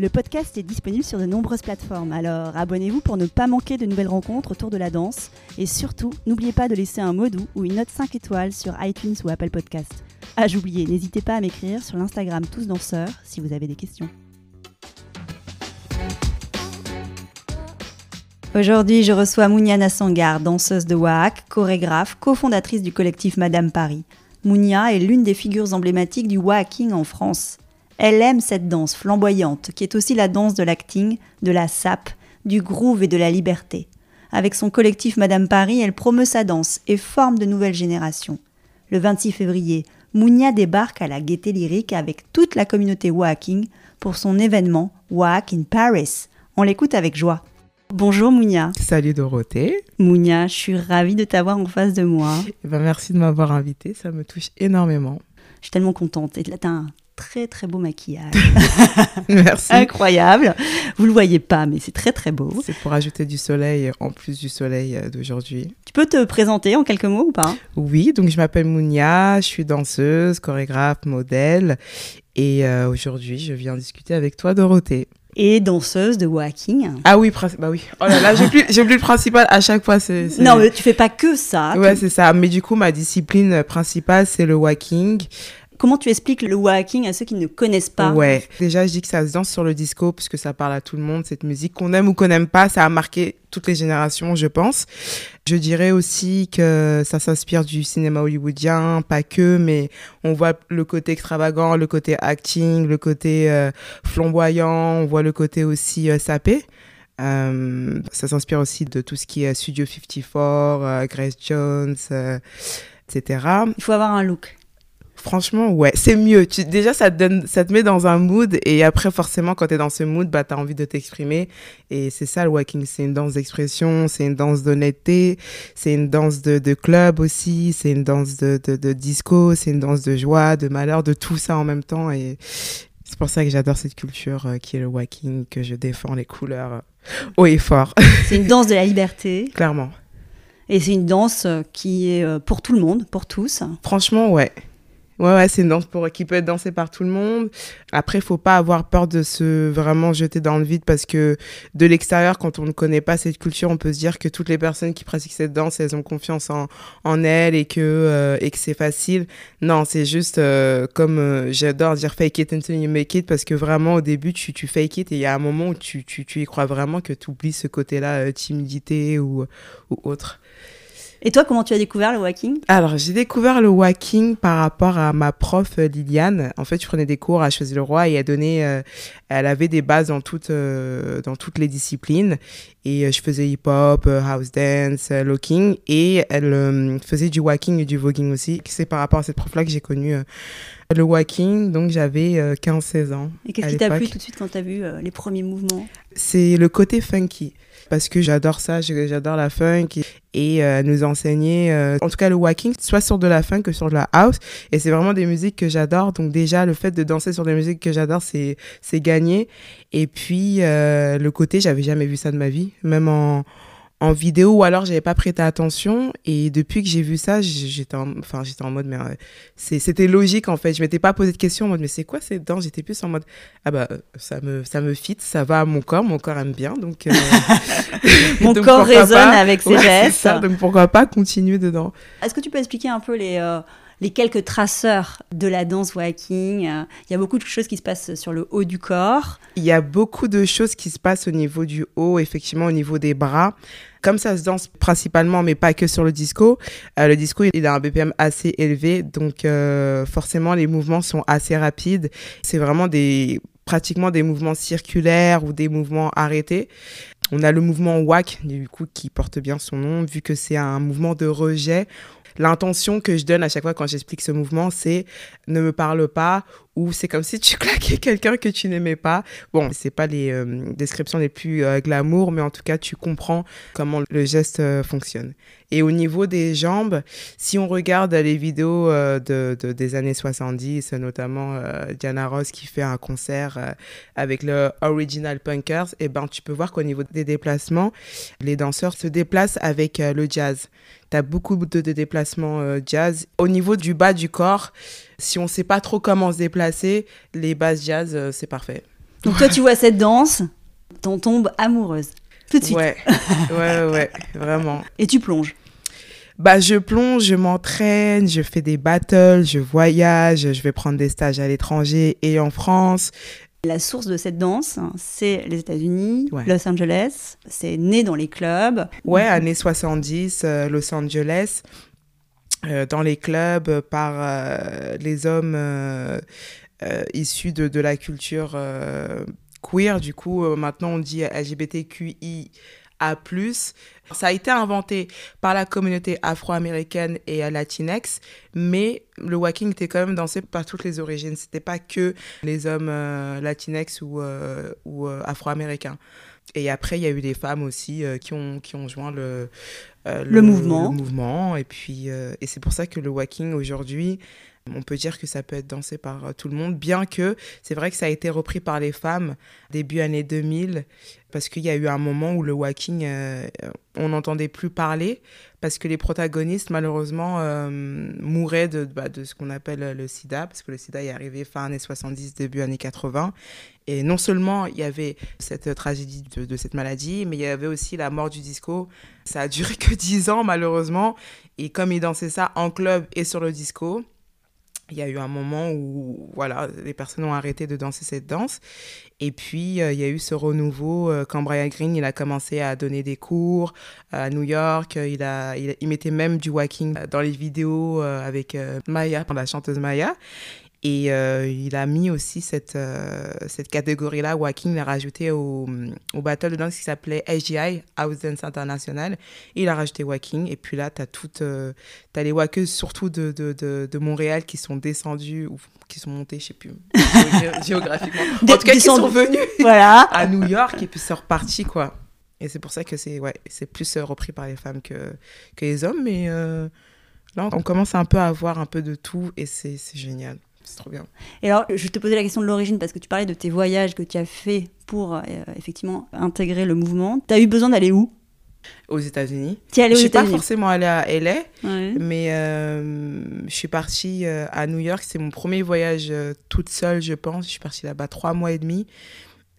Le podcast est disponible sur de nombreuses plateformes, alors abonnez-vous pour ne pas manquer de nouvelles rencontres autour de la danse. Et surtout, n'oubliez pas de laisser un mot doux ou une note 5 étoiles sur iTunes ou Apple Podcast. Ah, j'oubliais, n'hésitez pas à m'écrire sur l'Instagram Tous Danseurs si vous avez des questions. Aujourd'hui, je reçois Mounia Nassangar, danseuse de WAAC, chorégraphe, cofondatrice du collectif Madame Paris. Mounia est l'une des figures emblématiques du WAACing en France. Elle aime cette danse flamboyante, qui est aussi la danse de l'acting, de la sape, du groove et de la liberté. Avec son collectif Madame Paris, elle promeut sa danse et forme de nouvelles générations. Le 26 février, Mounia débarque à la Gaieté Lyrique avec toute la communauté Whacking pour son événement Whack in Paris. On l'écoute avec joie. Bonjour Mounia. Salut Dorothée. Mounia, je suis ravie de t'avoir en face de moi. Eh ben, merci de m'avoir invitée, ça me touche énormément. Je suis tellement contente. Et là, t'as un très très beau maquillage. Merci. Incroyable. Vous le voyez pas, mais c'est très très beau. C'est pour ajouter du soleil en plus du soleil euh, d'aujourd'hui. Tu peux te présenter en quelques mots ou pas? Oui, donc je m'appelle Mounia, je suis danseuse, chorégraphe, modèle. Et euh, aujourd'hui, je viens discuter avec toi, Dorothée. Et danseuse de walking. Ah oui, bah oui. Oh là là, j'ai plus, j'ai plus le principal à chaque fois. C'est, Non, mais tu fais pas que ça. Ouais, c'est ça. Mais du coup, ma discipline principale, c'est le walking. Comment tu expliques le walking à ceux qui ne connaissent pas Ouais, déjà je dis que ça se danse sur le disco puisque ça parle à tout le monde, cette musique qu'on aime ou qu'on n'aime pas, ça a marqué toutes les générations, je pense. Je dirais aussi que ça s'inspire du cinéma hollywoodien, pas que, mais on voit le côté extravagant, le côté acting, le côté euh, flamboyant, on voit le côté aussi euh, sapé. Euh, ça s'inspire aussi de tout ce qui est Studio 54, Grace Jones, etc. Il faut avoir un look. Franchement, ouais, c'est mieux. Tu, déjà, ça te, donne, ça te met dans un mood et après, forcément, quand tu es dans ce mood, bah, tu as envie de t'exprimer. Et c'est ça le walking. C'est une danse d'expression, c'est une danse d'honnêteté, c'est une danse de, de club aussi, c'est une danse de, de, de disco, c'est une danse de joie, de malheur, de tout ça en même temps. Et c'est pour ça que j'adore cette culture euh, qui est le walking, que je défends les couleurs euh, haut et fort. C'est une danse de la liberté. Clairement. Et c'est une danse euh, qui est pour tout le monde, pour tous. Franchement, ouais. Ouais, ouais, c'est une danse pour, qui peut être dansée par tout le monde. Après, faut pas avoir peur de se vraiment jeter dans le vide parce que de l'extérieur, quand on ne connaît pas cette culture, on peut se dire que toutes les personnes qui pratiquent cette danse, elles ont confiance en, en elles et que, euh, et que c'est facile. Non, c'est juste euh, comme euh, j'adore dire fake it until you make it parce que vraiment, au début, tu, tu fake it et il y a un moment où tu, tu, tu y crois vraiment que tu oublies ce côté-là, timidité ou, ou autre. Et toi, comment tu as découvert le walking? Alors, j'ai découvert le walking par rapport à ma prof euh, Liliane. En fait, je prenais des cours à Choisy-le-Roi et elle donnait, euh, elle avait des bases dans toutes, euh, dans toutes les disciplines. Et je faisais hip-hop, house dance, locking. Et elle faisait du walking et du voguing aussi. C'est par rapport à cette prof-là que j'ai connu le walking. Donc, j'avais 15-16 ans. Et qu'est-ce qui t'a plu tout de suite quand tu as vu les premiers mouvements? C'est le côté funky parce que j'adore ça, j'adore la funk et, euh, nous enseigner, euh, en tout cas le walking, soit sur de la funk que sur de la house. Et c'est vraiment des musiques que j'adore. Donc déjà, le fait de danser sur des musiques que j'adore, c'est gagné. Et puis, euh, le côté, j'avais jamais vu ça de ma vie, même en en vidéo ou alors j'avais pas prêté attention. Et depuis que j'ai vu ça j'étais en, enfin j'étais en mode mais euh, c'était logique en fait. Je m'étais pas posé de questions en mode mais c'est quoi cette danse? J'étais plus en mode ah bah ça me ça me fit ça va à mon corps mon corps aime bien donc euh, mon corps résonne avec ses gestes. donc pourquoi pas continuer dedans. Est-ce que tu peux expliquer un peu les euh, les quelques traceurs de la danse walking. Il y a beaucoup de choses qui se passent sur le haut du corps. Il y a beaucoup de choses qui se passent au niveau du haut, effectivement, au niveau des bras. Comme ça se danse principalement, mais pas que sur le disco, euh, le disco, il a un BPM assez élevé, donc euh, forcément, les mouvements sont assez rapides. C'est vraiment des pratiquement des mouvements circulaires ou des mouvements arrêtés. On a le mouvement WAC, du coup, qui porte bien son nom, vu que c'est un mouvement de rejet l'intention que je donne à chaque fois quand j'explique ce mouvement, c'est ne me parle pas ou c'est comme si tu claquais quelqu'un que tu n'aimais pas. Bon, c'est pas les euh, descriptions les plus euh, glamour, mais en tout cas, tu comprends comment le geste euh, fonctionne. Et au niveau des jambes, si on regarde les vidéos de, des années 70, notamment Diana Ross qui fait un concert avec le Original Punkers, et eh ben, tu peux voir qu'au niveau des déplacements, les danseurs se déplacent avec le jazz. Tu as beaucoup de, de déplacements jazz. Au niveau du bas du corps, si on sait pas trop comment se déplacer, les bases jazz, euh, c'est parfait. Donc toi, tu vois cette danse, t'en tombes amoureuse. Tout de suite. Ouais, ouais, ouais, vraiment. Et tu plonges bah, je plonge, je m'entraîne, je fais des battles, je voyage, je vais prendre des stages à l'étranger et en France. La source de cette danse, c'est les États-Unis, Los Angeles. C'est né dans les clubs. Ouais, années 70, euh, Los Angeles. Euh, dans les clubs par euh, les hommes euh, issus de, de, la culture queer. Du coup, maintenant on dit LGBTQIA+. Ça a été inventé par la communauté afro-américaine et latinex, mais le walking était quand même dansé par toutes les origines. C'était pas que les hommes latinex ou, ou afro-américains. Et après, il y a eu des femmes aussi qui, ont, qui ont joint le, euh, le, mouvement. Le mouvement. Et puis, euh, et c'est pour ça que le walking aujourd'hui, on peut dire que ça peut être dansé par euh, tout le monde, bien que c'est vrai que ça a été repris par les femmes début années 2000, parce qu'il y a eu un moment où le walking, on n'entendait plus parler, parce que les protagonistes, malheureusement, mouraient de, bah, de ce qu'on appelle le sida, parce que le sida est arrivé fin années 70, début années 80. Et non seulement il y avait cette tragédie de, cette maladie, mais il y avait aussi la mort du disco. Ça a duré que 10 ans, malheureusement. Et comme ils dansaient ça en club et sur le disco, il y a eu un moment où voilà, les personnes ont arrêté de danser cette danse. Et puis, euh, il y a eu ce renouveau euh, quand Brian Green il a commencé à donner des cours à New York. Il, a, il, il mettait même du walking dans les vidéos euh, avec Maya, la chanteuse Maya. Et euh, il a mis aussi cette, euh, cette catégorie-là, Walking, il l'a rajouté au, au battle de danse qui s'appelait SGI, House Dance International. il a rajouté Walking. Et puis là, tu as, toutes, euh, as les walkeuses, surtout de, de, de, de, Montréal, qui sont descendues, ou qui sont montées, je sais plus, géographiquement. En tout cas, qui sont venues voilà. à New York et puis c'est reparti, quoi. Et c'est pour ça que c'est ouais, plus repris par les femmes que, que les hommes. Mais là, on commence un peu à avoir un peu de tout et c'est génial. C'est trop bien. Et alors, je te posais la question de l'origine parce que tu parlais de tes voyages que tu as fait pour euh, effectivement intégrer le mouvement. Tu as eu besoin d'aller où? Aux États-Unis. Tu es allée aux Je suis pas forcément allée à LA, mais euh, je suis partie euh, à New York. C'est mon premier voyage toute seule, je pense. Je suis partie là-bas trois mois et demi.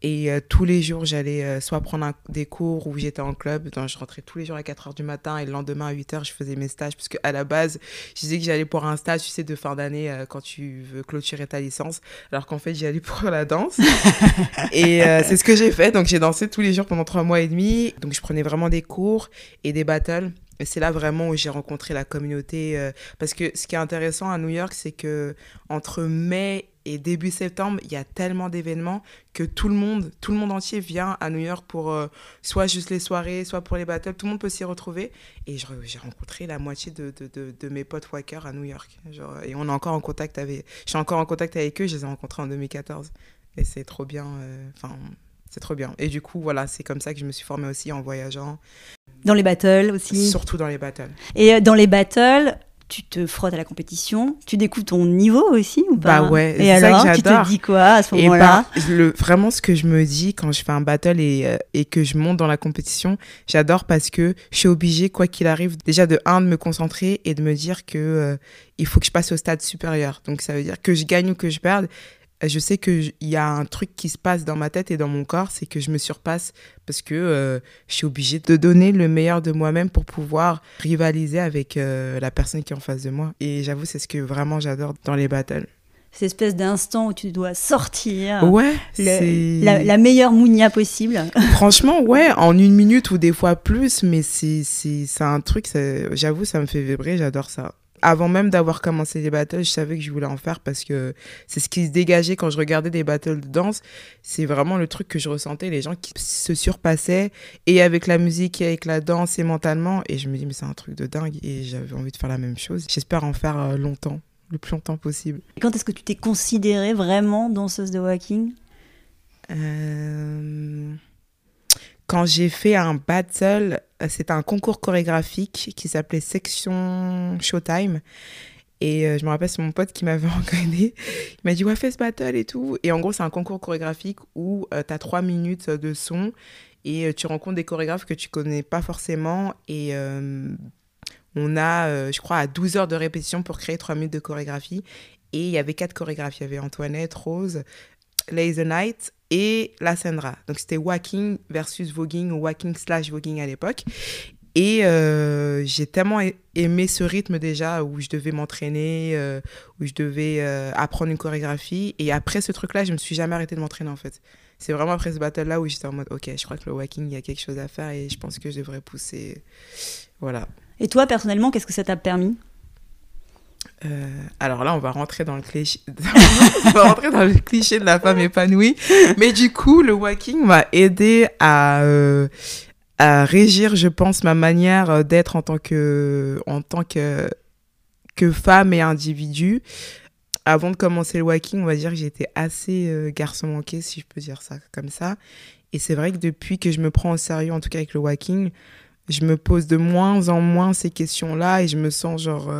Et euh, tous les jours, j'allais euh, soit prendre des cours ou j'étais en club. Donc, je rentrais tous les jours à 4 h du matin et le lendemain à 8 h, je faisais mes stages. Parce qu'à la base, je disais que j'allais pour un stage, tu sais, de fin d'année euh, quand tu veux clôturer ta licence. Alors qu'en fait, j'y allais pour la danse. et c'est ce que j'ai fait. Donc, j'ai dansé tous les jours pendant 3 mois et demi. Donc, je prenais vraiment des cours et des battles. Et c'est là vraiment où j'ai rencontré la communauté. parce que ce qui est intéressant à New York, c'est que entre mai et début septembre, il y a tellement d'événements que tout le monde, tout le monde entier vient à New York pour euh, soit juste les soirées, soit pour les battles. Tout le monde peut s'y retrouver. Et j'ai rencontré la moitié de, de, de, mes potes Wacker à New York. Genre, et on est encore en contact avec. Je suis encore en contact avec eux. Je les ai rencontrés en 2014. Et c'est trop bien. Euh, enfin. c'est trop bien. Et du coup, voilà, c'est comme ça que je me suis formée aussi en voyageant. Dans les battles aussi Surtout dans les battles. Et euh, dans les battles, tu te frottes à la compétition, tu découvres ton niveau aussi ou pas Bah ouais, et alors ça que tu te dis quoi à ce moment-là bah, Vraiment ce que je me dis quand je fais un battle et, euh, et que je monte dans la compétition, j'adore parce que je suis obligée, quoi qu'il arrive, déjà de un, de me concentrer et de me dire que euh, il faut que je passe au stade supérieur. Donc ça veut dire que je gagne ou que je perde, je sais qu'il y a un truc qui se passe dans ma tête et dans mon corps, c'est que je me surpasse parce que euh, je suis obligée de donner le meilleur de moi-même pour pouvoir rivaliser avec euh, la personne qui est en face de moi. Et j'avoue, c'est ce que vraiment j'adore dans les battles. Cette espèce d'instant où tu dois sortir ouais, la, la, meilleure mounia possible. Franchement, ouais, en une minute ou des fois plus, mais c'est un truc, j'avoue, ça me fait vibrer, j'adore ça avant même d'avoir commencé les battles, je savais que je voulais en faire parce que c'est ce qui se dégageait quand je regardais des battles de danse. C'est vraiment le truc que je ressentais, les gens qui se surpassaient et avec la musique et avec la danse et mentalement. Et je me dis, mais c'est un truc de dingue et j'avais envie de faire la même chose. J'espère en faire euh, longtemps, le plus longtemps possible. quand est-ce que tu t'es considérée vraiment danseuse de walking? Euh, Quand j'ai fait un battle, euh, c'était un concours chorégraphique qui s'appelait Section Showtime. Et euh, je me rappelle, c'est mon pote qui m'avait regardé. Il m'a dit, ouais, fais ce battle et tout. Et en gros, c'est un concours chorégraphique où tu as trois minutes de son et tu rencontres des chorégraphes que tu connais pas forcément. Et on a, je crois, à 12 heures de répétition pour créer trois minutes de chorégraphie. Et il y avait quatre chorégraphes. Il y avait Antoinette, Rose, Laser Night et La Sandra. Donc c'était walking versus voguing ou walking slash voguing à l'époque. Et euh, j'ai tellement aimé ce rythme déjà où je devais m'entraîner, euh, où je devais euh, apprendre une chorégraphie. Et après ce truc-là, je me suis jamais arrêtée de m'entraîner en fait. C'est vraiment après ce battle-là où j'étais en mode, ok, je crois que le walking, il y a quelque chose à faire et je pense que je devrais pousser. Voilà. Et toi, personnellement, qu'est-ce que ça t'a permis? Euh, alors là, on va rentrer dans le cliché, rentrer dans le cliché de la femme épanouie. Mais du coup, le walking m'a aidé à, euh, à régir, je pense, ma manière d'être en tant que, en tant que, que femme et individu. Avant de commencer le walking, on va dire que j'étais assez euh, garçon manqué, si je peux dire ça comme ça. Et c'est vrai que depuis que je me prends au sérieux, en tout cas avec le walking, je me pose de moins en moins ces questions-là et je me sens genre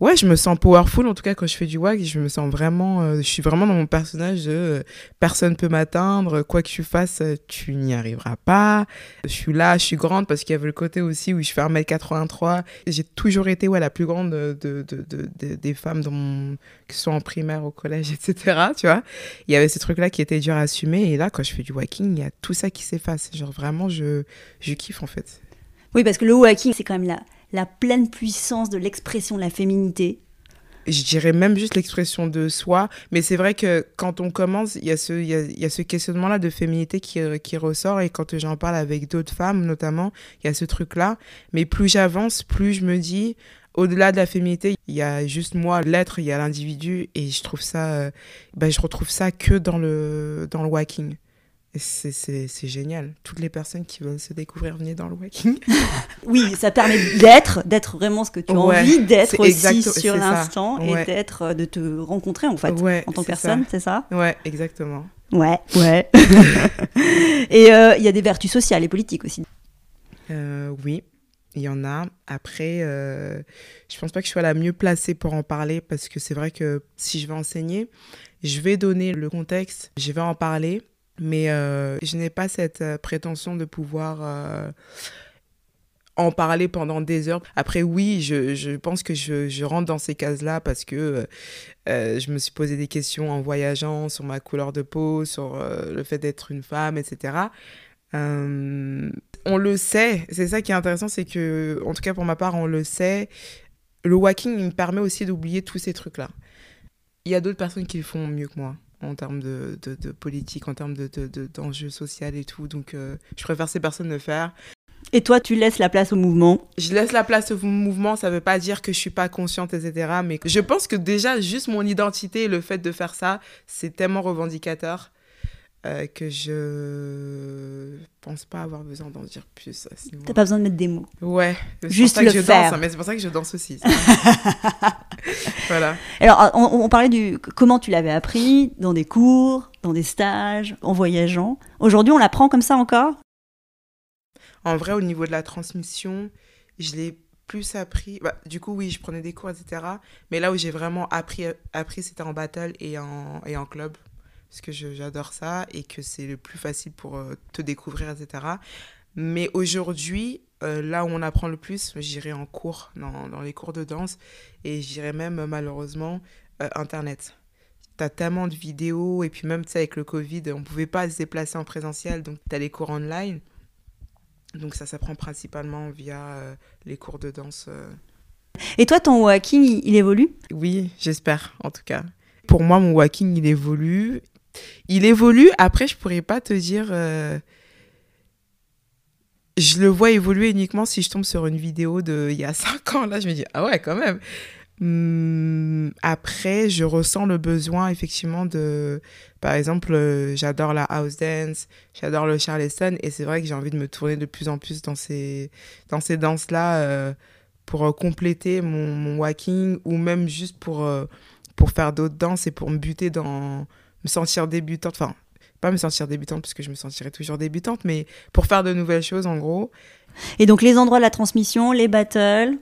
ouais, je me sens powerful en tout cas quand je fais du WAG. Je me sens vraiment, euh, je suis vraiment dans mon personnage de euh, personne peut m'atteindre, quoi que tu fasses, euh, tu n'y arriveras pas. Je suis là, je suis grande parce qu'il y avait le côté aussi où je fais 1m83. J'ai toujours été ouais, la plus grande de, de, de, des femmes dans mon, que ce en primaire, au collège, etc. Tu vois, il y avait ce truc-là qui était dur à assumer et là, quand je fais du walking, il y a tout ça qui s'efface. Genre vraiment, je, je kiffe en fait. Oui, parce que le walking, c'est quand même là la pleine puissance de l'expression de la féminité je dirais même juste l'expression de soi. Mais c'est vrai que quand on commence, il y a ce, il y a, ce questionnement-là de féminité qui, qui ressort. Et quand j'en parle avec d'autres femmes, notamment, il y a ce truc-là. Mais plus j'avance, plus je me dis, au-delà de la féminité, il y a juste moi, l'être, il y a l'individu. Et je trouve ça, euh, ben, je retrouve ça que dans le, dans le walking. C'est génial. Toutes les personnes qui veulent se découvrir, venez dans le walking. oui, ça permet d'être, d'être vraiment ce que tu as envie d'être aussi sur l'instant et d'être, euh, de te rencontrer en fait en tant que personne, c'est ça? Ouais, exactement. Ouais, ouais. et euh, il y a des vertus sociales et politiques aussi. Euh, oui, il y en a. Après, je pense pas que je sois la mieux placée pour en parler parce que c'est vrai que si je vais enseigner, je vais donner le contexte, je vais en parler mais euh, je n'ai pas cette euh, prétention de pouvoir euh, en parler pendant des heures. Après, oui, je, pense que je, rentre dans ces cases-là parce que je me suis posé des questions en voyageant sur ma couleur de peau, sur le fait d'être une femme, etc. on le sait, c'est ça qui est intéressant, c'est que, en tout cas pour ma part, on le sait, le walking me permet aussi d'oublier tous ces trucs-là. Il y a d'autres personnes qui le font mieux que moi en termes de, de, politique, en termes d'enjeux de, sociaux et tout. Donc, euh, je préfère ces personnes le faire. Et toi, tu laisses la place au mouvement? Je laisse la place au mouvement, ça ne veut pas dire que je suis pas consciente, etc. Mais je pense que déjà, juste mon identité et le fait de faire ça, c'est tellement revendicateur euh, que je pense pas avoir besoin d'en dire plus. T'as pas besoin de mettre des mots. Ouais, juste le je faire. Danse, hein, mais c'est pour ça que je danse aussi. voilà. Alors, on, parlait du comment tu l'avais appris dans des cours, dans des stages, en voyageant. Aujourd'hui, on l'apprend comme ça encore? En vrai, au niveau de la transmission, je l'ai plus appris. Bah, du coup, oui, je prenais des cours, etc. Mais là où j'ai vraiment appris, appris c'était en battle et en, et en club parce que j'adore ça et que c'est le plus facile pour euh, te découvrir, etc. Mais aujourd'hui, euh, là où on apprend le plus, j'irai en cours, dans, dans, les cours de danse, et j'irai même malheureusement euh, Internet. Tu as tellement de vidéos, et puis même avec le Covid, on ne pouvait pas se déplacer en présentiel, donc tu as les cours online. Donc ça s'apprend principalement via les cours de danse. Et toi, ton walking, il évolue? Oui, j'espère en tout cas. Pour moi, mon walking, il évolue il évolue. Après, je pourrais pas te dire. Euh, je le vois évoluer uniquement si je tombe sur une vidéo de il y a 5 ans. Là, je me dis, ah ouais, quand même. Hum, après, je ressens le besoin, effectivement, de. Par exemple, euh, j'adore la house dance, j'adore le charleston, et c'est vrai que j'ai envie de me tourner de plus en plus dans ces, dans ces danses-là euh, pour compléter mon, mon walking ou même juste pour, pour faire d'autres danses et pour me buter dans. Me sentir débutante. Enfin, pas me sentir débutante parce que je me sentirais toujours débutante, mais pour faire de nouvelles choses en gros. Et donc les endroits de la transmission, les battles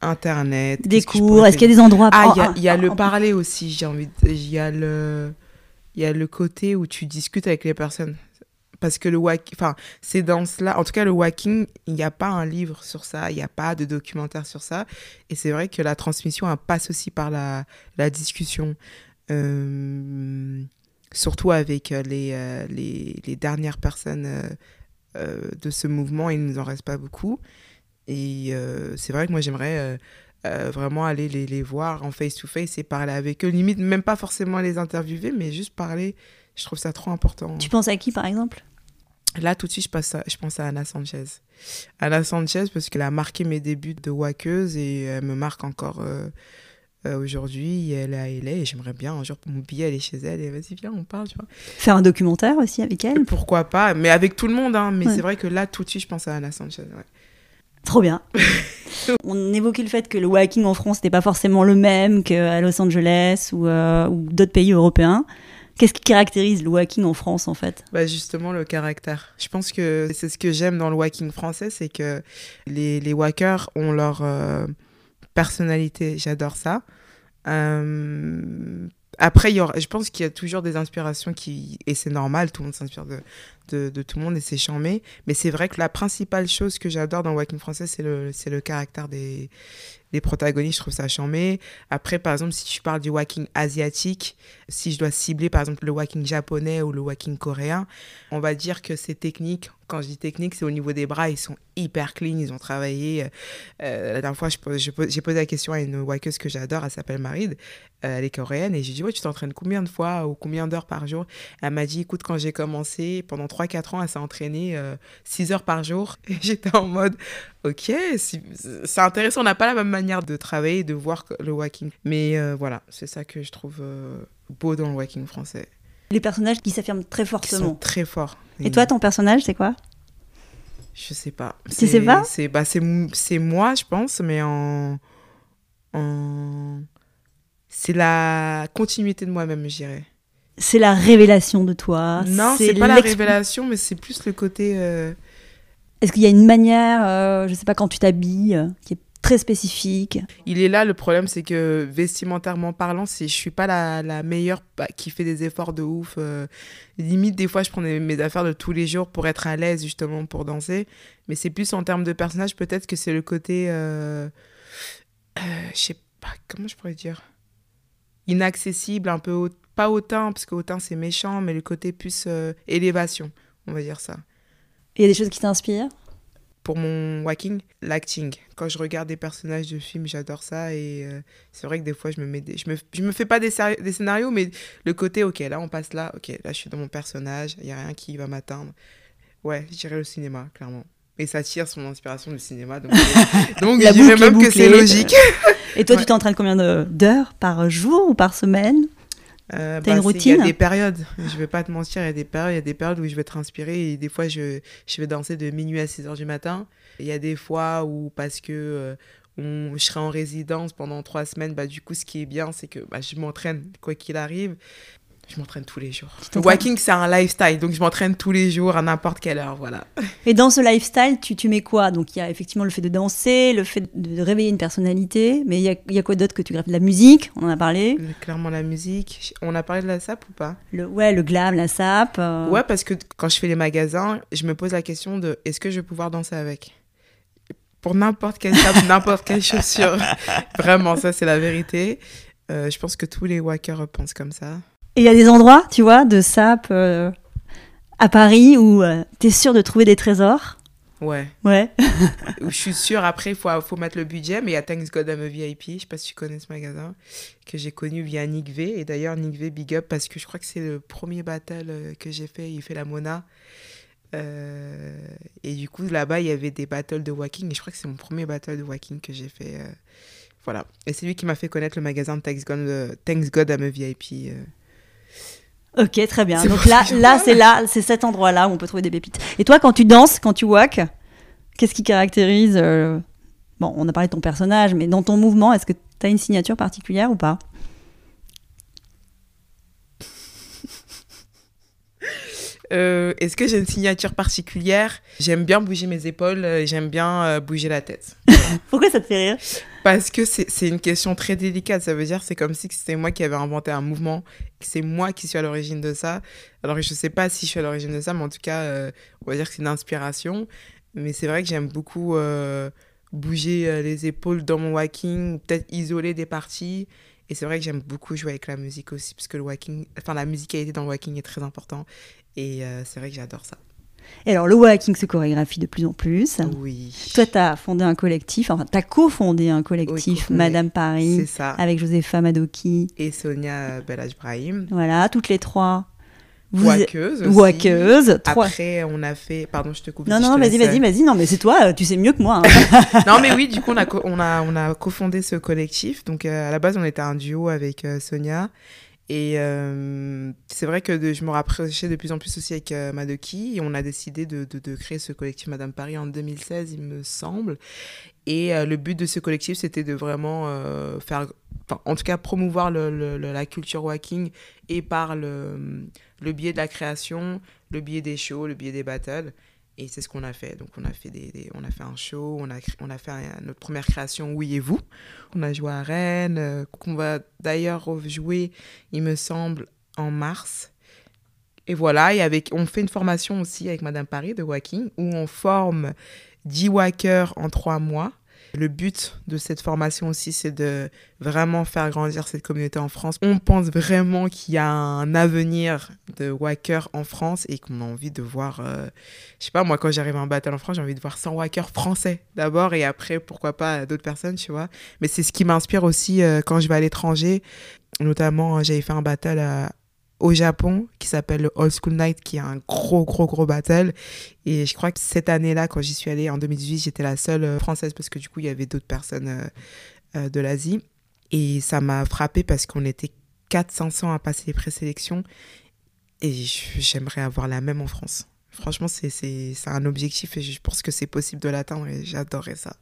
Internet. Des cours, est-ce qu'il y a des endroits Ah, il y a, le parler aussi, j'ai envie Il y a le... Il y a le côté où tu discutes avec les personnes. Parce que le walking, enfin, ces danses-là, en tout cas le walking, il n'y a pas un livre sur ça, il n'y a pas de documentaire sur ça. Et c'est vrai que la transmission elle passe aussi par la, la discussion. Euh, surtout avec euh, les, euh, les, les, dernières personnes euh, de ce mouvement, il ne nous en reste pas beaucoup. Et c'est vrai que moi, j'aimerais vraiment aller les, les, voir en face-to-face et parler avec eux. Limite, même pas forcément les interviewer, mais juste parler. Je trouve ça trop important. Tu penses à qui, par exemple? Là, tout de suite, je, passe à, je pense à Anna Sanchez. Anna Sanchez, parce qu'elle a marqué mes débuts de waqueuse et elle me marque encore euh, aujourd'hui, elle est à LA et j'aimerais bien un jour mon billet aller chez elle et vas-y, viens, on parle, tu vois. Faire un documentaire aussi avec elle? Pourquoi pas, mais avec tout le monde, hein. Mais c'est vrai que là, tout de suite, je pense à Anna Sanchez, ouais. Trop bien. on évoquait le fait que le walking en France n'est pas forcément le même qu'à Los Angeles ou, euh, ou d'autres pays européens. Qu'est-ce qui caractérise le walking en France en fait? Bah Justement le caractère. Je pense que c'est ce que j'aime dans le walking français, c'est que les, les walkers ont leur euh, personnalité. J'adore ça. Euh, après, y je pense qu'il y a toujours des inspirations qui, et c'est normal, tout le monde s'inspire de, tout le monde et c'est charmé. Mais c'est vrai que la principale chose que j'adore dans Walking français, c'est le, le caractère des, des protagonistes. Je trouve ça charmé. Après, par exemple, si tu parles du walking asiatique, si je dois cibler par exemple le walking japonais ou le walking coréen, on va dire que ces techniques, quand je dis technique, c'est au niveau des bras, ils sont hyper clean, ils ont travaillé. Euh, la dernière fois, j'ai posé la question à une walkeuse que j'adore, elle s'appelle Marid, euh, elle est coréenne, et j'ai dit, ouais, tu t'entraînes combien de fois ou combien d'heures par jour? Elle m'a dit, écoute, quand j'ai commencé, pendant 3-4 ans, elle s'est entraînée 6 euh, heures par jour, et j'étais en mode, ok, c'est intéressant, on n'a pas la même manière de travailler, de voir le walking. Mais voilà, c'est ça que je trouve beau dans le walking français. Les personnages qui s'affirment très fortement. Qui sont très forts. Et, toi, ton personnage, c'est quoi? Je sais pas. Tu sais pas C'est bah, moi, je pense, mais en. en... C'est la continuité de moi-même, je dirais. C'est la révélation de toi Non, c'est pas la révélation, mais c'est plus le côté. Euh, Est-ce qu'il y a une manière, euh, je sais pas, quand tu t'habilles, euh, qui est très spécifique. Il est là, le problème, c'est que vestimentairement parlant, c'est je suis pas la, la meilleure bah, qui fait des efforts de ouf. Euh. limite, des fois, je prends mes affaires de tous les jours pour être à l'aise, justement, pour danser. Mais c'est plus en termes de personnage, peut-être que c'est le côté. Euh, euh, je sais pas, comment je pourrais dire? Inaccessible, un peu. Pas hautain, parce que hautain, c'est méchant, mais le côté plus élévation, on va dire ça. Il y a des choses qui t'inspirent? Pour mon walking, l'acting. Quand je regarde des personnages de films, j'adore ça. Et euh, c'est vrai que des fois, je me, mets je me, je me fais pas des, des, scénarios, mais le côté, ok, là, on passe là, ok, là, je suis dans mon personnage, il n'y a rien qui va m'atteindre. Ouais, je dirais le cinéma, clairement. Et ça tire son inspiration du cinéma. Donc, donc je dirais même que c'est logique. Et toi, tu t'entraînes combien d'heures par jour ou par semaine? Euh, T'as une routine Il y a des périodes, je vais pas te mentir, il y a des périodes, il y a des périodes où je vais transpirer et des fois je, je vais danser de minuit à 6 heures du matin. Il y a des fois où parce que euh, on, je serai en résidence pendant trois semaines, bah du coup ce qui est bien c'est que bah, je m'entraîne quoi qu'il arrive. Je m'entraîne tous les jours. Walking, c'est un lifestyle, donc je m'entraîne tous les jours à n'importe quelle heure, voilà. Et dans ce lifestyle, tu, tu mets quoi? Donc il y a effectivement le fait de danser, le fait de réveiller une personnalité, mais il y a, y a, quoi d'autre que tu graves La musique, on en a parlé. Clairement la musique. On a parlé de la sap ou pas? Le, Ouais, le glam, la sap. Euh. Ouais, parce que quand je fais les magasins, je me pose la question de est-ce que je vais pouvoir danser avec? Pour n'importe quelle sap, n'importe quelle chaussure. Vraiment, ça c'est la vérité. Euh, je pense que tous les walkers pensent comme ça. Et il y a des endroits, tu vois, de sap euh, à Paris où euh, tu es sûr de trouver des trésors. Ouais. Ouais. je suis sûre, après, il faut, faut mettre le budget, mais il y a Thanks God I'm a VIP, je sais pas si tu connais ce magasin, que j'ai connu via Nick V. Et d'ailleurs, Nick V, big up, parce que je crois que c'est le premier battle euh, que j'ai fait, il fait la Mona. Euh, et du coup, là-bas, il y avait des battles de walking. Et je crois que c'est mon premier battle de walking que j'ai fait. euh, voilà. Et c'est lui qui m'a fait connaître le magasin Thanks God, Thanks God I'm a VIP. euh. Ok, très bien. Donc là, là, c'est là, c'est cet endroit-là où on peut trouver des pépites. Et toi, quand tu danses, quand tu walk, qu'est-ce qui caractérise euh, Bon, on a parlé de ton personnage, mais dans ton mouvement, est-ce que tu as une signature particulière ou pas? Euh, Est-ce que j'ai une signature particulière? J'aime bien bouger mes épaules, euh, j'aime bien euh, bouger la tête. Pourquoi ça te fait rire? Parce que c'est une question très délicate. Ça veut dire c'est comme si c'était moi qui avais inventé un mouvement, que c'est moi qui suis à l'origine de ça. Alors je sais pas si je suis à l'origine de ça, mais en tout cas, euh, on va dire que c'est une inspiration. Mais c'est vrai que j'aime beaucoup euh, bouger euh, les épaules dans mon walking, peut-être isoler des parties. Et c'est vrai que j'aime beaucoup jouer avec la musique aussi, parce que le walking, enfin la musicalité dans le walking est très important. Et c'est vrai que j'adore ça. Et alors, le walking se chorégraphie de plus en plus. Oui. Toi, tu as fondé un collectif, enfin, tu as cofondé un collectif. Madame C'est Paris, ça. avec Josepha Madoki. Et Sonia Belaj Brahim. Voilà, toutes les trois. Vous Waqueuse aussi. Waqueuses. Trois. Après, on a fait. Pardon, je te coupe. Non, non, te vas-y, vas-y, vas-y. Non, mais c'est toi, tu sais mieux que moi. hein. Non, mais oui, du coup, on a, co- on a, on a cofondé ce collectif. Donc, euh, à la base, on était un duo avec euh, Sonia. Et euh, c'est vrai que je me rapprochais de plus en plus aussi avec euh, Madoki. On a décidé de, créer ce collectif Madame Paris en 2016, il me semble. Et euh, le but de ce collectif, c'était de vraiment faire, en tout cas, promouvoir la culture walking et par le biais de la création, le biais des shows, le biais des battles. Et c'est ce qu'on a fait. Donc, on a fait, des, on a fait un show, on a, on a fait notre première création, Oui et vous. On a joué à Rennes, euh, qu'on va d'ailleurs rejouer, il me semble, en mars. Et voilà, et avec, on fait une formation aussi avec Madame Paris de Walking, où on forme 10 walkers en trois mois. Le but de cette formation aussi, c'est de vraiment faire grandir cette communauté en France. On pense vraiment qu'il y a un avenir de walkers en France et qu'on a envie de voir, euh, je sais pas, moi quand j'arrive un battle en France, j'ai envie de voir 100 walkers français d'abord et après, pourquoi pas d'autres personnes, tu vois. Mais c'est ce qui m'inspire aussi euh, quand je vais à l'étranger. Notamment, euh, j'avais fait un battle à- au Japon qui s'appelle le Old School Night, qui est un gros, gros, gros battle. Et je crois que cette année-là, quand j'y suis allée en 2018, j'étais la seule euh, française parce que du coup, il y avait d'autres personnes euh, euh, de l'Asie. Et ça m'a frappé parce qu'on était 400-500 à passer les présélections. Et j'aimerais avoir la même en France. Franchement, c'est un objectif et je pense que c'est possible de l'atteindre et j'adorerais ça.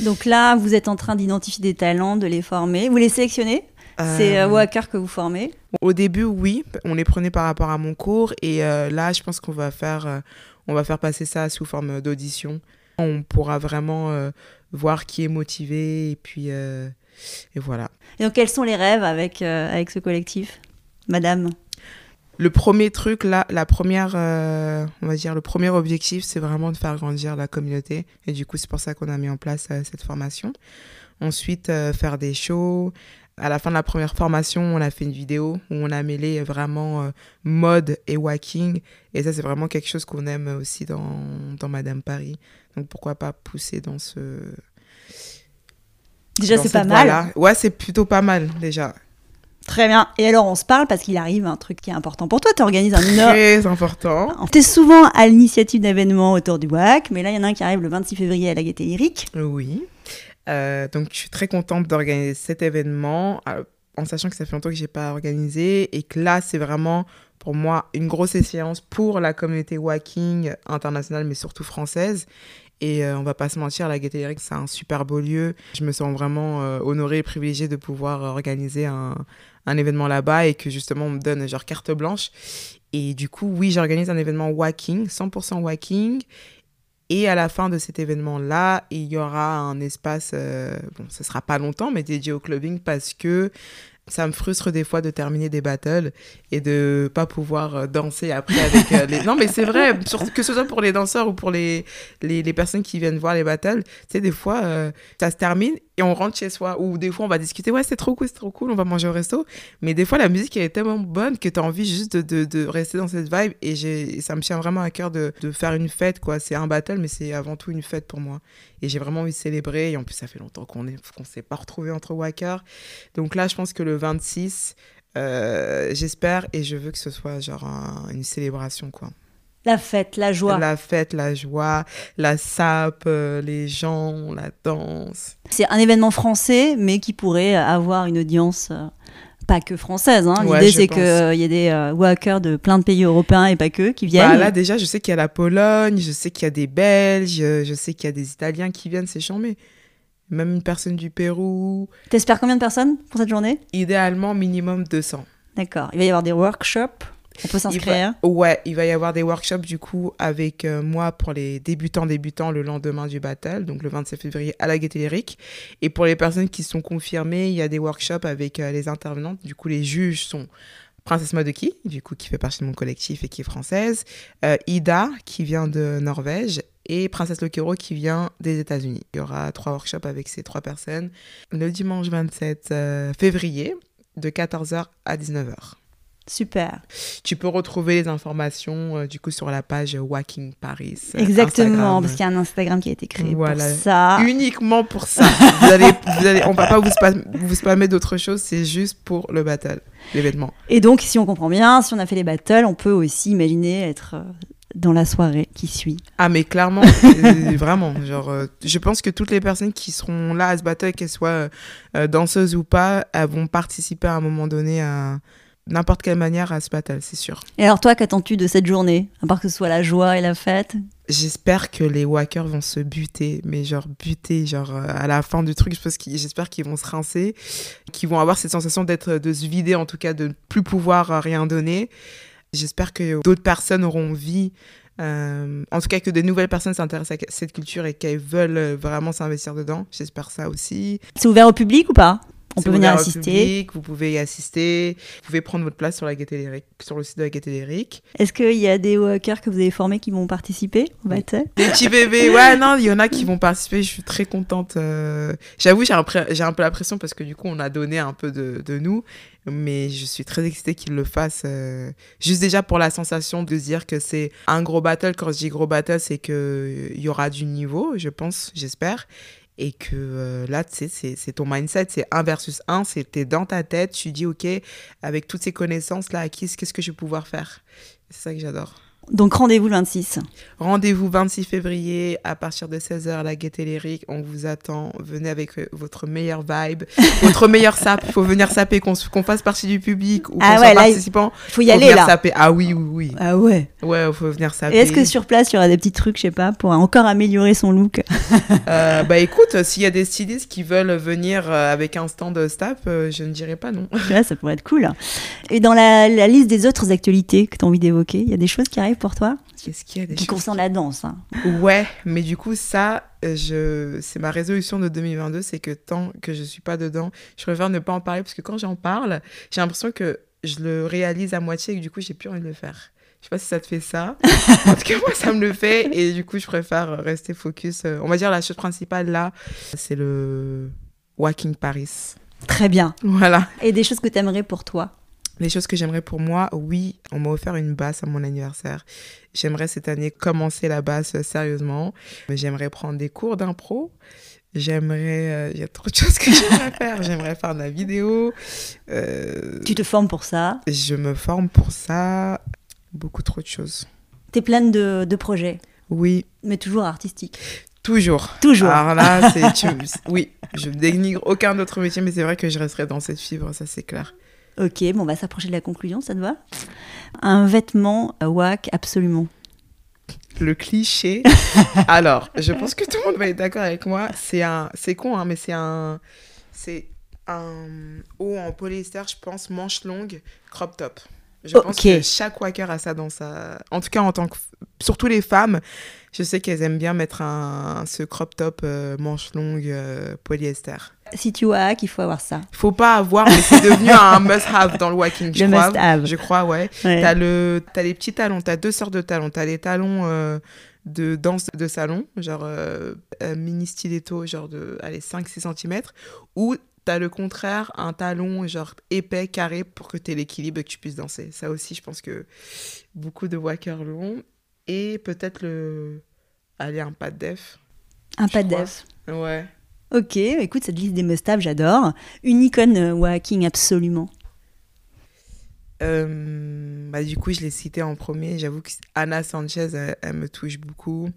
Donc là, vous êtes en train d'identifier des talents, de les former. Vous les sélectionnez? C'est euh, Euh, Wacker que vous formez. Au début, oui, on les prenait par rapport à mon cours et euh, là, je pense qu'on va faire, euh, on va faire passer ça sous forme d'audition. On pourra vraiment euh, voir qui est motivé et puis euh, et voilà. Et donc, quels sont les rêves avec, euh, avec ce collectif Madame? Le premier truc là, la première, euh, on va dire le premier objectif, c'est vraiment de faire grandir la communauté et du coup, c'est pour ça qu'on a mis en place euh, cette formation. Ensuite, euh, faire des shows. À la fin de la première formation, on a fait une vidéo où on a mêlé vraiment euh, mode et walking. Et ça, c'est vraiment quelque chose qu'on aime aussi dans, dans Madame Paris. Donc, pourquoi pas pousser dans ce. Déjà, c'est pas mal. Ouais, c'est plutôt pas mal déjà. Très bien. Et alors, on se parle parce qu'il arrive un truc qui est important pour toi. Tu organises un énorme. Très important. Tu es souvent à l'initiative d'événements autour du WAC, mais là, il y en a un qui arrive le 26 février à la Gaîté Lyrique. Oui. Euh, donc, je suis très contente d'organiser cet événement, euh, en sachant que ça fait longtemps que j'ai pas organisé et que là, c'est vraiment pour moi une grosse échéance pour la communauté walking internationale, mais surtout française. Et euh, on va pas se mentir, la Gaîté Lyrique, c'est un super beau lieu. Je me sens vraiment euh, honorée et privilégiée de pouvoir organiser un, un événement là-bas et que justement on me donne genre carte blanche. Et du coup, oui, j'organise un événement walking, 100% walking. Et à la fin de cet événement-là, il y aura un espace, euh, bon, ce sera pas longtemps, mais dédié au clubbing parce que ça me frustre des fois de terminer des battles et de pas pouvoir euh, danser après avec euh, les... Non, mais c'est vrai, que ce soit pour les danseurs ou pour les, les, les personnes qui viennent voir les battles. Tu sais, des fois, euh, ça se termine et on rentre chez soi. Ou des fois, on va discuter, ouais, c'est trop cool, c'est trop cool, on va manger au resto. Mais des fois, la musique, est tellement bonne que tu as envie juste de, de, rester dans cette vibe. Et, et ça me tient vraiment à cœur de, de faire une fête, quoi. C'est un battle, mais c'est avant tout une fête pour moi. Et j'ai vraiment envie de célébrer. Et en plus, ça fait longtemps qu'on qu'on s'est pas retrouvés entre Wacker. Donc là, je pense que le 26, euh, j'espère et je veux que ce soit genre un- une célébration, quoi. La fête, la joie. La fête, la joie, la sape, euh, les gens, la danse. C'est un événement français, mais qui pourrait avoir une audience euh, pas que française. Hein. L'idée, c'est qu'il y ait des euh, walkers de plein de pays européens et pas que qui viennent. Bah, là, déjà, je sais qu'il y a la Pologne, je sais qu'il y a des Belges, euh, je sais qu'il y a des Italiens qui viennent, c'est chambé. Même une personne du Pérou. T'espères combien de personnes pour cette journée? Idéalement, minimum 200. D'accord. Il va y avoir des workshops. On peut s'inscrire. Ouais, il va y avoir des workshops du coup avec euh, moi pour les débutants débutants le lendemain du battle, donc le 27 février à la Gaîté Lyrique. Et pour les personnes qui sont confirmées, il y a des workshops avec euh, les intervenantes. Du coup, les juges sont Princesse Madoki, du coup qui fait partie de mon collectif et qui est française, euh, Ida qui vient de Norvège et Princesse Lokero qui vient des États-Unis. Il y aura trois workshops avec ces trois personnes le dimanche 27 euh, février de 14h à 19h. Super. Tu peux retrouver les informations euh, du coup sur la page Walking Paris. euh, Exactement, Instagram. parce qu'il y a un Instagram qui a été créé Voilà. pour ça. Uniquement pour ça. vous allez, vous allez, on va pas vous, spam, vous spammer d'autres choses, c'est juste pour le battle, l'événement. Et donc, si on comprend bien, si on a fait les battles, on peut aussi imaginer être euh, dans la soirée qui suit. Ah mais clairement, euh, vraiment, genre, euh, je pense que toutes les personnes qui seront là à ce battle, qu'elles soient euh, danseuses ou pas, elles vont participer à un moment donné à n'importe quelle manière à ce battle, c'est sûr. Et alors, toi, qu'attends-tu de cette journée À part que ce soit la joie et la fête? J'espère que les Wackers vont se buter, mais genre buter, genre euh, à la fin du truc, j'espère qu'ils vont se rincer, qu'ils vont avoir cette sensation d'être, de se vider, en tout cas de ne plus pouvoir euh, rien donner. J'espère que d'autres personnes auront envie, euh, en tout cas que de nouvelles personnes s'intéressent à cette culture et qu'elles veulent vraiment s'investir dedans. J'espère ça aussi. C'est ouvert au public ou pas? On peut venir assister. public, vous pouvez y assister, vous pouvez prendre votre place sur, la Gaîté Lyrique, sur le site de la Gaîté Lyrique. Est-ce qu'il y a des walkers que vous avez formés qui vont participer Oui. Des petits bébés, ouais, non, il y en a qui vont participer, je suis très contente. euh. J'avoue, j'ai un, pré- j'ai un peu la pression parce que du coup, on a donné un peu de, de nous, mais je suis très excitée qu'ils le fassent. euh, Juste déjà pour la sensation de dire que c'est un gros battle. Quand je dis gros battle, c'est qu'il y aura du niveau, je pense, j'espère. Et que euh, là, tu sais, c'est- ton mindset, c'est 1 versus 1, c'était dans ta tête, tu dis, OK, avec toutes ces connaissances-là acquises, qu'est-ce que je vais pouvoir faire? C'est ça que j'adore. Donc, rendez-vous le 26. Rendez-vous 26 février à partir de 16h à la Gaîté Lyrique. On vous attend. Venez avec euh, votre meilleure vibe, votre meilleur sap. Il faut venir saper, qu'on fasse partie du public ou qu'on Ah soit ouais, là, il- participant. Il faut y faut aller venir là. saper. Ah oui, oui, oui. Ah ouais. Ouais, il faut venir saper. Est-ce que sur place, il y aura des petits trucs, je sais pas, pour encore améliorer son look? Euh, bah écoute, s'il y a des stylistes qui veulent venir euh, avec un stand de stap, je ne dirais pas non. Ouais, ça pourrait être cool. Et dans la, la liste des autres actualités que tu as envie d'évoquer, il y a des choses qui arrivent? Pour toi Qu'est-ce qu'il y a des qui choses concernent la danse. hein. Ouais, mais du coup, ça, euh, je... c'est ma résolution de 2022, c'est que tant que je suis pas dedans, je préfère ne pas en parler parce que quand j'en parle, j'ai l'impression que je le réalise à moitié et que du coup, j'ai plus envie de le faire. Je sais pas si ça te fait ça. en tout cas, moi, ça me le fait et du coup, je préfère rester focus. euh, On va dire la chose principale là, c'est le Walking Paris. Très bien. Voilà. Et des choses que tu aimerais pour toi Les choses que j'aimerais pour moi, oui, on m'a offert une basse à mon anniversaire. J'aimerais cette année commencer la basse sérieusement. J'aimerais prendre des cours d'impro. J'aimerais. euh, Il y a trop de choses que j'aimerais faire. J'aimerais faire de la vidéo. Euh, Tu te formes pour ça? Je me forme pour ça. Beaucoup trop de choses. Tu es pleine de, de projets, Oui, mais toujours artistiques. toujours. Toujours. Alors là, c'est. Oui, je dénigre aucun autre métier, mais c'est vrai que je resterai dans cette fibre, ça c'est clair. Ok, bon, on va s'approcher de la conclusion, ça te va? Un vêtement wack, absolument. Le cliché. Alors, je pense que tout le monde va être d'accord avec moi. C'est un, c'est con, hein, mais c'est un, c'est un haut en polyester, je pense, manche longue, crop top. Je pense que chaque wacker a ça dans sa. En tout cas, en tant que, surtout les femmes, je sais qu'elles aiment bien mettre un, ce crop top euh, manche longue euh, polyester. Si tu wack, il faut avoir ça. Faut pas avoir, mais c'est devenu un must-have dans le walking. Je Le crois. must-have. Je crois, ouais. Ouais. T'as le, t'as les petits talons, t'as deux sortes de talons. T'as les talons euh, de danse de salon, genre euh, euh, mini stiletto, genre de allez, 5-6 cm, ou t'as le contraire, un talon genre épais, carré, pour que t'aies l'équilibre et que tu puisses danser. Ça aussi, je pense que beaucoup de wackers l'ont. Et peut-être le. Allez, un pas de def. Un pas de def. Ouais. Ok, écoute, cette liste des must-have, j'adore. Une icône euh, walking, absolument. Euh, bah, du coup, je l'ai cité en premier. J'avoue que Anna Sanchez, elle, me touche beaucoup.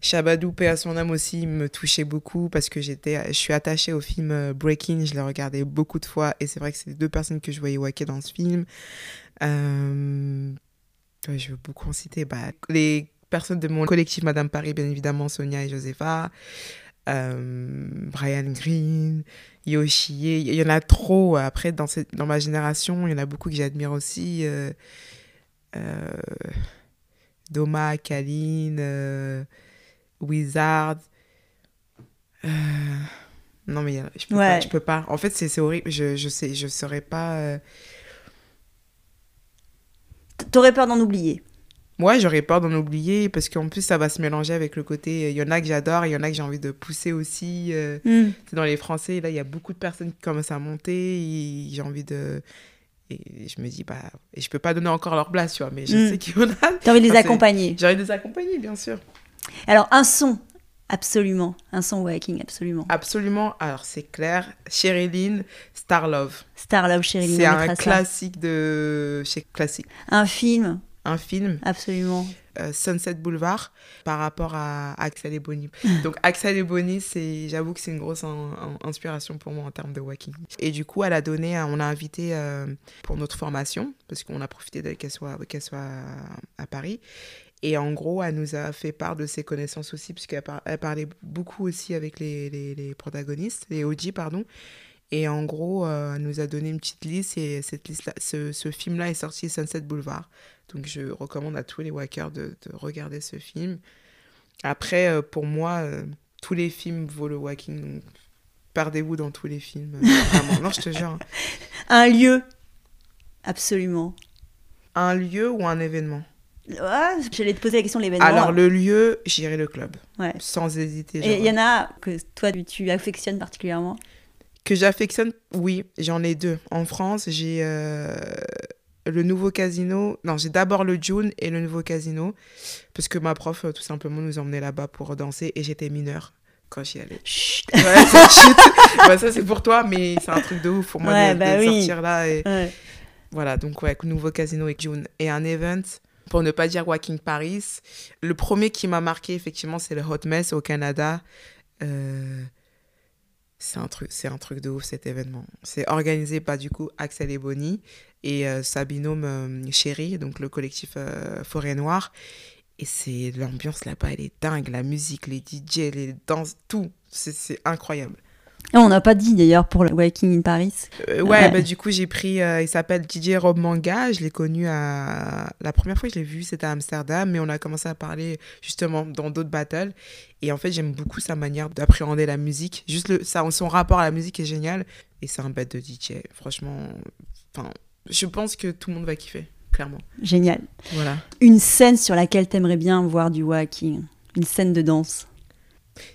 Shabadou, paix à son âme aussi, me touchait beaucoup parce que j'étais, je suis attachée au film euh, Breaking. Je l'ai regardé beaucoup de fois et c'est vrai que c'est les deux personnes que je voyais wacker dans ce film. Je veux beaucoup en citer. Bah, les personnes de mon collectif Madame Paris, bien évidemment, Sonia et Josepha. Euh, Brian Green, Yoshie, il y en a trop. Après, dans, cette, dans ma génération, il y en a beaucoup que j'admire aussi. Euh, euh, Doma, Kaline, euh, Wizard. Euh, non, mais je peux, Ouais. pas, je peux pas. En fait, c'est horrible. Je, je sais, je saurais pas. euh, T'aurais peur d'en oublier. Moi, j'aurais peur d'en oublier parce qu'en plus, ça va se mélanger avec le côté. Il y en a que j'adore, il y en a que j'ai envie de pousser aussi. euh, Hmm. C'est dans les Français, là, il y a beaucoup de personnes qui commencent à monter. J'ai envie de. Et je me dis, bah. Et je peux pas donner encore leur place, tu vois, mais je Mm. sais qu'il y en a. T'as envie de les Enfin, accompagner. J'ai envie de les accompagner, bien sûr. Alors, un son, absolument. Un son Waking, absolument. Absolument. Alors, c'est clair. Sherilyn, Star Love. Star Love, Cheryl. C'est un ça. classique de. chez Classique. Un film, Un film, absolument. euh, Sunset Boulevard, par rapport à Axel et Bonnie. Donc, Axel et Bonnie, c'est, j'avoue que c'est une grosse in- in- inspiration pour moi en termes de walking. Et du coup, elle a donné, on a invité euh, pour notre formation, parce qu'on a profité qu'elle soit, qu'elle soit à Paris. Et en gros, elle nous a fait part de ses connaissances aussi, puisqu'elle par- parlait beaucoup aussi avec les, les, les protagonistes, les OG, pardon. Et en gros, euh, elle nous a donné une petite liste, et cette liste ce, ce film-là est sorti Sunset Boulevard. Donc je recommande à tous les walkers de, de regarder ce film. Après, euh, pour moi, euh, tous les films vaut le walking. Donc perdez-vous dans tous les films. vraiment. Non, je te jure. hein. Un lieu, absolument. Un lieu ou un événement? Ah, J'allais te poser la question de l'événement. Alors, le lieu, j'irai le club. Ouais. Sans hésiter. Et il y en a que toi, tu- tu affectionnes particulièrement? Que j'affectionne, oui, j'en ai deux. En France, j'ai euh, le nouveau casino. Non, j'ai d'abord le June et le nouveau casino. Parce que ma prof, euh, tout simplement, nous emmenait là-bas pour danser et j'étais mineure quand j'y allais. Chut. Ouais, ça, chut. Ça, c'est pour toi, mais c'est un truc de ouf pour moi Ouais, de, bah de oui. sortir là. Et... Ouais. Voilà, donc ouais, nouveau casino et June. Et un event, pour ne pas dire Walking Paris. Le premier qui m'a marqué, effectivement, c'est le Hot Mess au Canada. Euh, c'est un truc c'est un truc de ouf cet événement c'est organisé par du coup Axel et Bonnie et euh, sa binôme euh, Chérie donc le collectif euh, Forêt Noire et c'est l'ambiance là-bas elle est dingue la musique les DJ les danses tout c'est c'est incroyable Et on n'a pas dit d'ailleurs pour le Waking in Paris. euh, ouais, Ouais. bah, du coup, j'ai pris. euh, il s'appelle DJ Rob Manga. Je l'ai connu à. La première fois que je l'ai vu, c'était à Amsterdam, mais on a commencé à parler justement dans d'autres battles. Et en fait, j'aime beaucoup sa manière d'appréhender la musique. Juste le, ça, son rapport à la musique est génial. Et c'est un bête de DJ. Franchement, enfin, je pense que tout le monde va kiffer, clairement. Génial. Voilà. Une scène sur laquelle t'aimerais bien voir du Waking. Une scène de danse.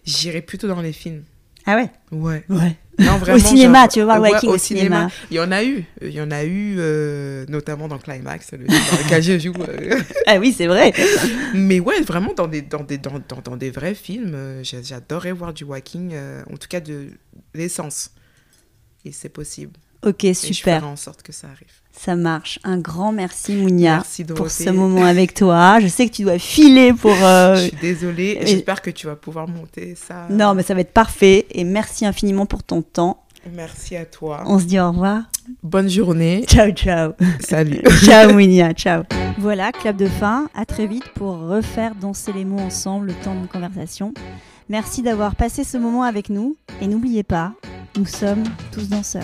J'irai plutôt dans les films. Ah ouais? Ouais. Ouais. Non, vraiment, cinéma, genre- tu veux voir ouais, Walking au au cinéma. Il y en a eu. Il y en a eu, euh, notamment dans Climax, le dans lequel je joue. euh, Ah oui, c'est vrai. Mais ouais, vraiment dans des, dans des, dans, dans, dans des vrais films, euh, j'a- j'adorerais voir du walking, euh, en tout cas de l'essence. Et c'est possible. Ok, Et je super. ferai en sorte que ça arrive. Ça marche. Un grand merci, Mounia, Merci pour ce moment avec toi. Je sais que tu dois filer pour... euh, Je suis désolée. et- J'espère que tu vas pouvoir monter ça. Non, mais ça va être parfait. Et merci infiniment pour ton temps. Merci à toi. On se dit au revoir. Bonne journée. Ciao, ciao. Salut. ciao, Mounia. Ciao. Voilà, clap de fin. À très vite pour refaire danser les mots ensemble le temps d'une conversation. Merci d'avoir passé ce moment avec nous. Et n'oubliez pas, nous sommes tous danseurs.